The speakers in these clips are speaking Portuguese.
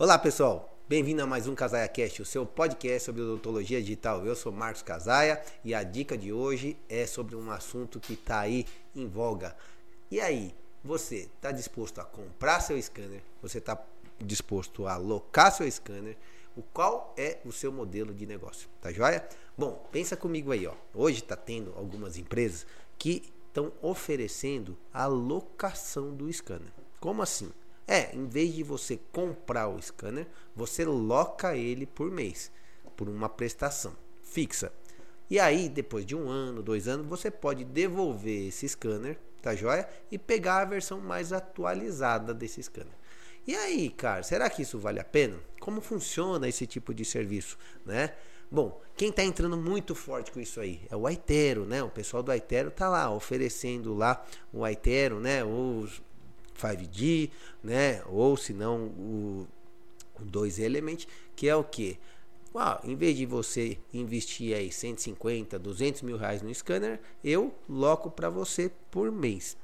Olá pessoal, bem-vindo a mais um Casaia Cast, o seu podcast sobre odontologia digital. Eu sou Marcos Casaia e a dica de hoje é sobre um assunto que está aí em voga. E aí, você está disposto a comprar seu scanner? Você está disposto a alocar seu scanner? O qual é o seu modelo de negócio? Tá joia? Bom, pensa comigo aí, ó. Hoje está tendo algumas empresas que estão oferecendo a locação do scanner. Como assim? É, em vez de você comprar o scanner, você loca ele por mês, por uma prestação fixa. E aí, depois de um ano, dois anos, você pode devolver esse scanner, tá joia? E pegar a versão mais atualizada desse scanner. E aí, cara, será que isso vale a pena? Como funciona esse tipo de serviço, né? Bom, quem está entrando muito forte com isso aí é o Aitero, né? O pessoal do Aitero tá lá oferecendo lá o Aitero, né? Os 5G, né? Ou se não o, o 2 Element, que é o que? Ah, em vez de você investir aí 150, 200 mil reais no scanner, eu loco para você por mês.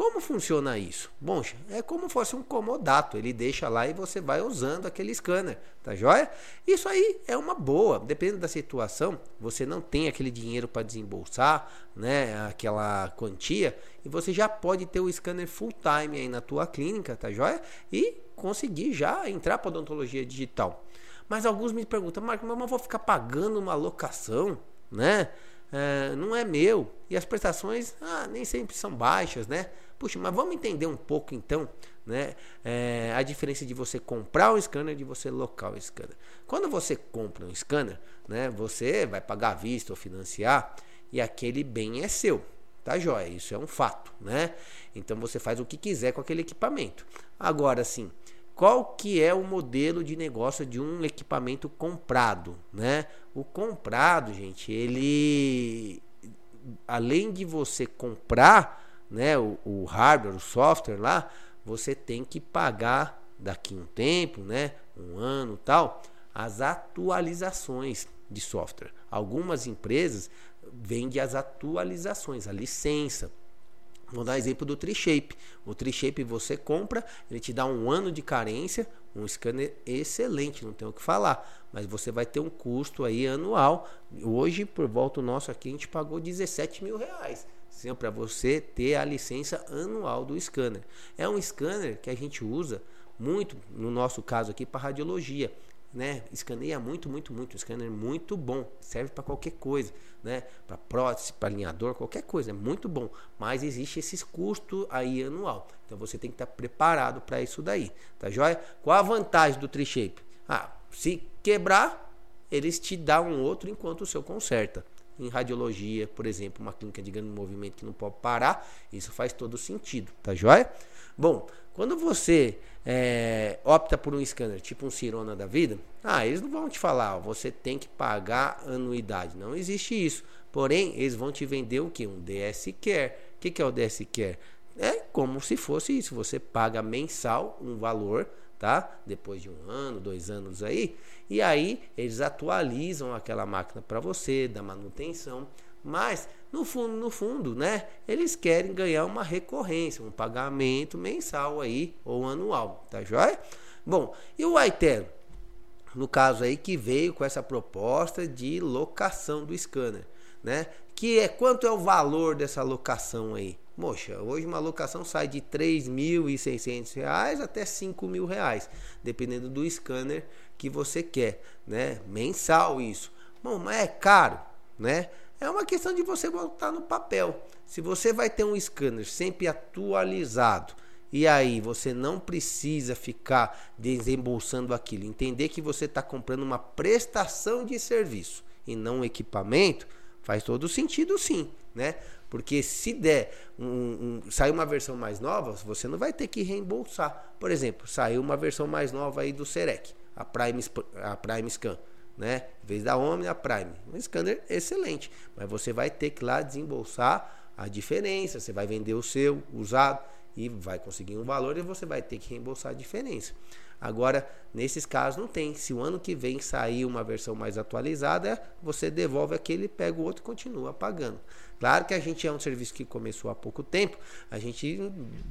Como funciona isso? Bom, é como fosse um comodato, ele deixa lá e você vai usando aquele scanner, tá joia? Isso aí é uma boa, dependendo da situação, você não tem aquele dinheiro para desembolsar, né, aquela quantia, e você já pode ter o scanner full time aí na tua clínica, tá joia? E conseguir já entrar para odontologia digital. Mas alguns me perguntam, Marco, mas eu vou ficar pagando uma locação, né? É, não é meu. E as prestações ah, nem sempre são baixas, né? Puxa, mas vamos entender um pouco então, né? É, a diferença de você comprar um scanner e de você locar o scanner. Quando você compra um scanner, né? Você vai pagar à vista ou financiar e aquele bem é seu. Tá joia? Isso é um fato, né? Então você faz o que quiser com aquele equipamento. Agora sim, qual que é o modelo de negócio de um equipamento comprado, né? O comprado, gente, ele além de você comprar, né, o, o hardware, o software lá, você tem que pagar daqui um tempo, né, um ano, tal, as atualizações de software. Algumas empresas vendem as atualizações, a licença. Vou dar exemplo do TreeShape. O TreeShape você compra, ele te dá um ano de carência, um scanner excelente, não tenho o que falar. Mas você vai ter um custo aí anual. Hoje, por volta nosso aqui, a gente pagou 17 mil reais. Para você ter a licença anual do scanner. É um scanner que a gente usa muito, no nosso caso aqui, para radiologia né? Escaneia muito, muito, muito. Scanner muito bom, serve para qualquer coisa, né? Para prótese, para alinhador, qualquer coisa, é muito bom. Mas existe esses custos aí anual. Então você tem que estar tá preparado para isso daí, tá joia? Qual a vantagem do Tri-Shape? Ah, se quebrar, eles te dão um outro enquanto o seu conserta. Em radiologia, por exemplo, uma clínica de grande movimento que não pode parar, isso faz todo sentido, tá joia? Bom, quando você é, opta por um scanner tipo um Cirona da vida, ah, eles não vão te falar, ó, você tem que pagar anuidade. Não existe isso. Porém, eles vão te vender o que? Um DS Care. O que, que é o DS Care? É como se fosse isso. Você paga mensal um valor, tá? Depois de um ano, dois anos aí. E aí eles atualizam aquela máquina para você, da manutenção. Mas, no fundo, no fundo, né? Eles querem ganhar uma recorrência, um pagamento mensal aí ou anual, tá joia? Bom, e o Aitero? No caso aí que veio com essa proposta de locação do scanner, né? Que é quanto é o valor dessa locação aí? Moxa, hoje uma locação sai de R$ 3.600 até R$ 5.000, dependendo do scanner que você quer, né? Mensal isso. Bom, mas é caro, né? É uma questão de você botar no papel. Se você vai ter um scanner sempre atualizado e aí você não precisa ficar desembolsando aquilo, entender que você está comprando uma prestação de serviço e não um equipamento, faz todo sentido sim, né? Porque se der um, um, sair uma versão mais nova, você não vai ter que reembolsar. Por exemplo, saiu uma versão mais nova aí do Serec, a Prime, a Prime Scan né? Em vez da Omni, a Prime. Um scanner excelente, mas você vai ter que lá desembolsar a diferença. Você vai vender o seu usado e vai conseguir um valor e você vai ter que reembolsar a diferença. Agora, nesses casos não tem. Se o ano que vem sair uma versão mais atualizada, você devolve aquele, pega o outro e continua pagando. Claro que a gente é um serviço que começou há pouco tempo, a gente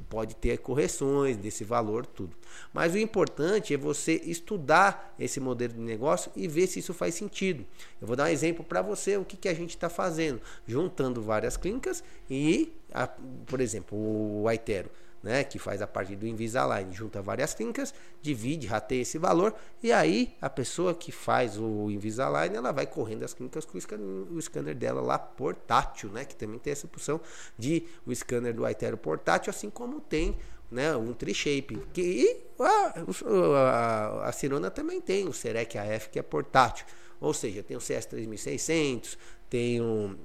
pode ter correções desse valor, tudo. Mas o importante é você estudar esse modelo de negócio e ver se isso faz sentido. Eu vou dar um exemplo para você o que, que a gente está fazendo, juntando várias clínicas e, a, por exemplo, o Aitero né, que faz a parte do Invisalign, junta várias clínicas, divide, rateia esse valor e aí a pessoa que faz o Invisalign, ela vai correndo as clínicas com o scanner, o scanner dela lá portátil, né, que também tem essa opção de o scanner do iTero portátil, assim como tem né, um Tri-Shape, que a, a, a Cirona também tem o Serec AF que é portátil, ou seja, tem o CS3600, tem o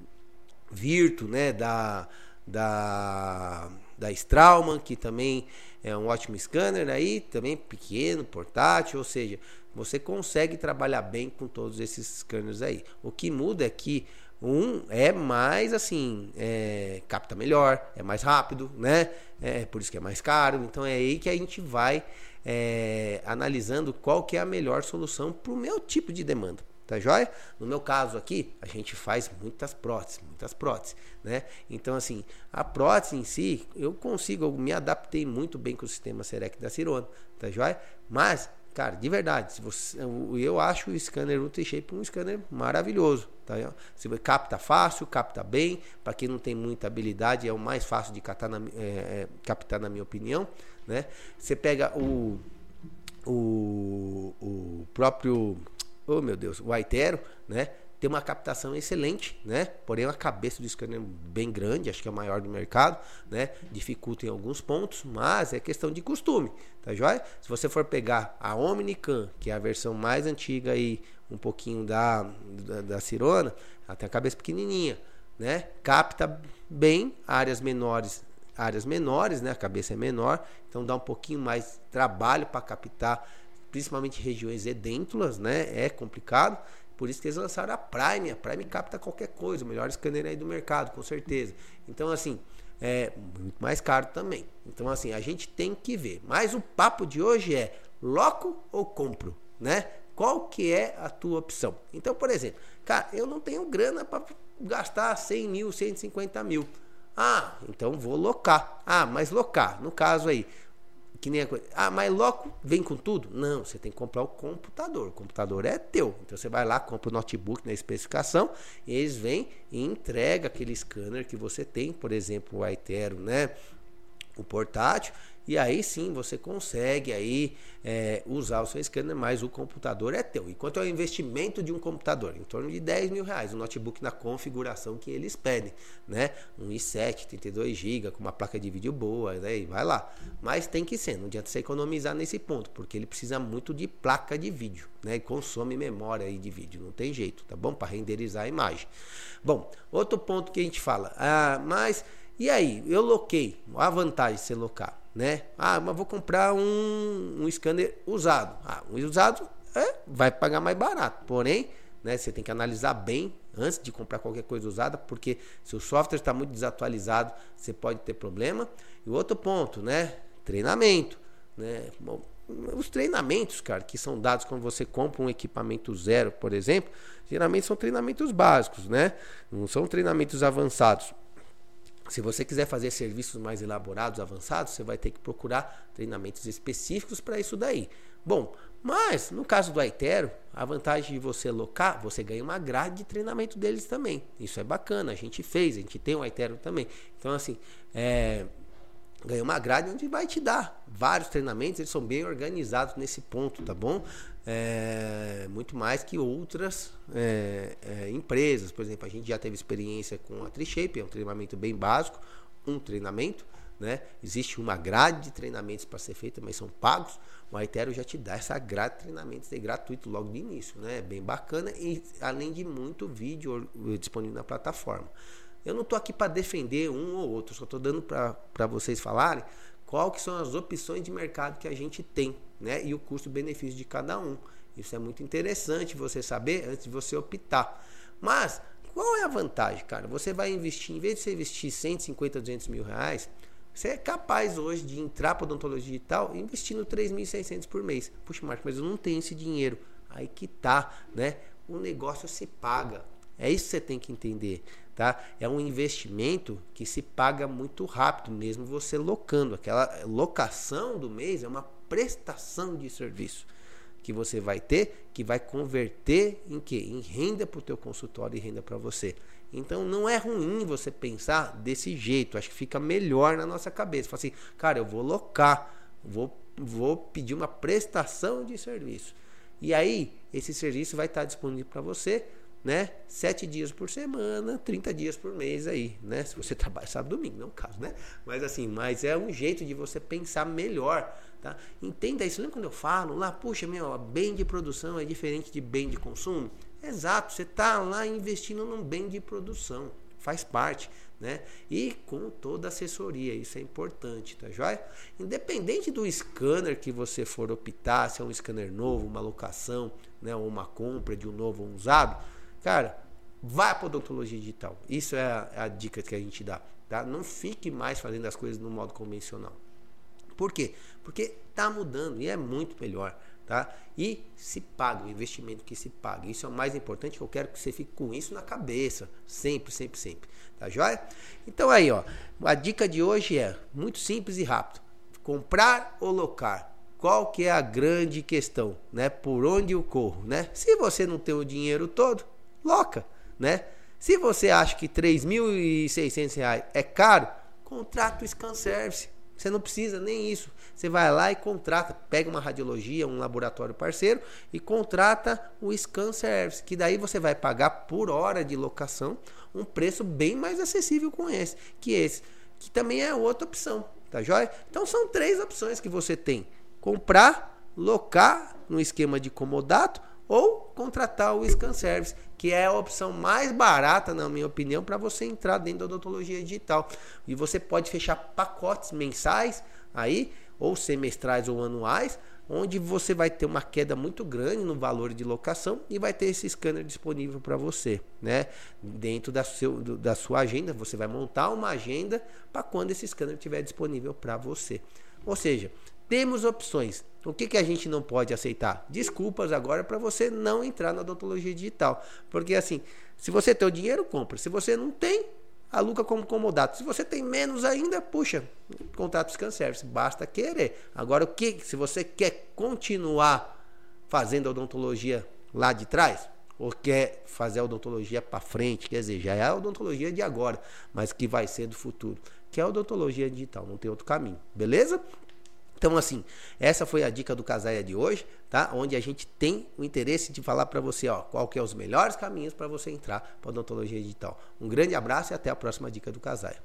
Virtu, né, da da da Straumann, que também é um ótimo scanner aí, também pequeno, portátil, ou seja, você consegue trabalhar bem com todos esses scanners aí. O que muda é que um é mais assim, é, capta melhor, é mais rápido, né? É por isso que é mais caro. Então é aí que a gente vai é, analisando qual que é a melhor solução para o meu tipo de demanda. Tá joia? No meu caso aqui, a gente faz muitas próteses, muitas próteses, né? Então, assim, a prótese em si, eu consigo, eu me adaptei muito bem com o sistema Serec da Cirona, tá joia? Mas, cara, de verdade, se você, eu acho o scanner UltraShape um scanner maravilhoso, tá? Se capta fácil, capta bem, para quem não tem muita habilidade, é o mais fácil de captar na, é, é, captar, na minha opinião, né? Você pega o, o, o próprio oh meu Deus, o Aitero, né? Tem uma captação excelente, né? Porém, a cabeça do scanner bem grande, acho que é a maior do mercado, né? Dificulta em alguns pontos, mas é questão de costume, tá joia? Se você for pegar a Omnicam, que é a versão mais antiga aí, um pouquinho da, da, da Cirona, ela tem a cabeça pequenininha, né? Capta bem áreas menores, áreas menores, né? A cabeça é menor, então dá um pouquinho mais trabalho para captar principalmente regiões edêntulas, né? É complicado. Por isso que eles lançaram a Prime. A Prime capta qualquer coisa, o melhor scanner aí do mercado, com certeza. Então, assim, é muito mais caro também. Então, assim, a gente tem que ver. Mas o papo de hoje é loco ou compro, né? Qual que é a tua opção? Então, por exemplo, cara, eu não tenho grana para gastar 100 mil, 150 mil. Ah, então vou locar. Ah, mas locar, no caso aí, que nem a coisa. Ah, mas logo vem com tudo? Não, você tem que comprar o computador. O computador é teu. Então você vai lá, compra o notebook na especificação, e eles vêm e entregam aquele scanner que você tem, por exemplo, o Aitero, né? O portátil, e aí sim você consegue aí é, usar o seu scanner, mas o computador é teu. E quanto ao investimento de um computador? Em torno de 10 mil reais. Um notebook na configuração que eles pedem, né? Um i7, 32 GB, com uma placa de vídeo boa, né? E vai lá. Mas tem que ser, não adianta você economizar nesse ponto, porque ele precisa muito de placa de vídeo, né? E consome memória aí de vídeo, não tem jeito, tá bom? Para renderizar a imagem. Bom, outro ponto que a gente fala, ah, mas e aí, eu loquei, a vantagem de você locar né? Ah, mas vou comprar um, um scanner usado. Ah, um usado é, vai pagar mais barato. Porém, né, você tem que analisar bem antes de comprar qualquer coisa usada, porque se o software está muito desatualizado, você pode ter problema. E outro ponto, né? Treinamento. Né? Bom, os treinamentos, cara, que são dados quando você compra um equipamento zero, por exemplo, geralmente são treinamentos básicos, né? Não são treinamentos avançados. Se você quiser fazer serviços mais elaborados, avançados, você vai ter que procurar treinamentos específicos para isso daí. Bom, mas no caso do Aitero, a vantagem de você locar, você ganha uma grade de treinamento deles também. Isso é bacana, a gente fez, a gente tem o Aitero também. Então, assim, é, ganha uma grade onde vai te dar vários treinamentos, eles são bem organizados nesse ponto, tá bom? É, muito mais que outras é, é, empresas. Por exemplo, a gente já teve experiência com a Trishape, é um treinamento bem básico, um treinamento, né? Existe uma grade de treinamentos para ser feita, mas são pagos. O Aitero já te dá essa grade de treinamentos é gratuito logo de início, né? É bem bacana e além de muito vídeo disponível na plataforma. Eu não estou aqui para defender um ou outro, só estou dando para vocês falarem qual que são as opções de mercado que a gente tem, né? E o custo-benefício de cada um. Isso é muito interessante você saber antes de você optar. Mas qual é a vantagem, cara? Você vai investir, em vez de você investir 150, 200 mil reais, Você é capaz hoje de entrar para odontologia digital investindo 3.600 por mês. Puxa, Marcos, mas eu não tenho esse dinheiro. Aí que tá, né? O negócio se paga. É isso que você tem que entender, tá? É um investimento que se paga muito rápido, mesmo você locando. Aquela locação do mês é uma prestação de serviço que você vai ter, que vai converter em quê? Em renda para o teu consultório e renda para você. Então não é ruim você pensar desse jeito. Acho que fica melhor na nossa cabeça. Fala assim, cara, eu vou locar, vou, vou pedir uma prestação de serviço. E aí, esse serviço vai estar disponível para você, né? Sete dias por semana, 30 dias por mês aí, né? Se você trabalha sábado domingo, não é o caso, né? Mas assim, mas é um jeito de você pensar melhor Tá? Entenda isso. Lembra quando eu falo lá, puxa, meu, bem de produção é diferente de bem de consumo? Exato, você está lá investindo num bem de produção, faz parte, né? E com toda assessoria, isso é importante, tá joia? Independente do scanner que você for optar, se é um scanner novo, uma locação, né, ou uma compra de um novo ou um usado, cara, vá para odontologia digital. Isso é a, a dica que a gente dá, tá? Não fique mais fazendo as coisas no modo convencional. Por quê? Porque está mudando e é muito melhor. Tá? E se paga, o investimento que se paga. Isso é o mais importante, eu quero que você fique com isso na cabeça. Sempre, sempre, sempre. Tá joia? Então aí, ó. A dica de hoje é muito simples e rápido. Comprar ou locar? Qual que é a grande questão, né? Por onde eu corro, né? Se você não tem o dinheiro todo, loca, né? Se você acha que R$ 3.600 é caro, contrata o Scan Service. Você não precisa nem isso. Você vai lá e contrata, pega uma radiologia, um laboratório parceiro e contrata o Scan Service, que daí você vai pagar por hora de locação um preço bem mais acessível com esse, que esse, que também é outra opção, tá joia? Então são três opções que você tem: comprar, locar no esquema de comodato ou contratar o Scan Service, que é a opção mais barata, na minha opinião, para você entrar dentro da odontologia digital. E você pode fechar pacotes mensais aí, ou semestrais ou anuais, onde você vai ter uma queda muito grande no valor de locação e vai ter esse scanner disponível para você, né? Dentro da, seu, da sua agenda, você vai montar uma agenda para quando esse scanner estiver disponível para você. Ou seja, temos opções. O que, que a gente não pode aceitar? Desculpas agora para você não entrar na odontologia digital. Porque assim, se você tem o dinheiro, compra. Se você não tem, aluga como comodato. Se você tem menos ainda, puxa, contrato Scan Service. Basta querer. Agora, o que? Se você quer continuar fazendo odontologia lá de trás, ou quer fazer a odontologia para frente, quer dizer, já é a odontologia de agora, mas que vai ser do futuro, que é a odontologia digital, não tem outro caminho, beleza? Então, assim, essa foi a dica do Casaia de hoje, tá? Onde a gente tem o interesse de falar para você, ó, qual que é os melhores caminhos para você entrar para odontologia digital. Um grande abraço e até a próxima dica do Casaia.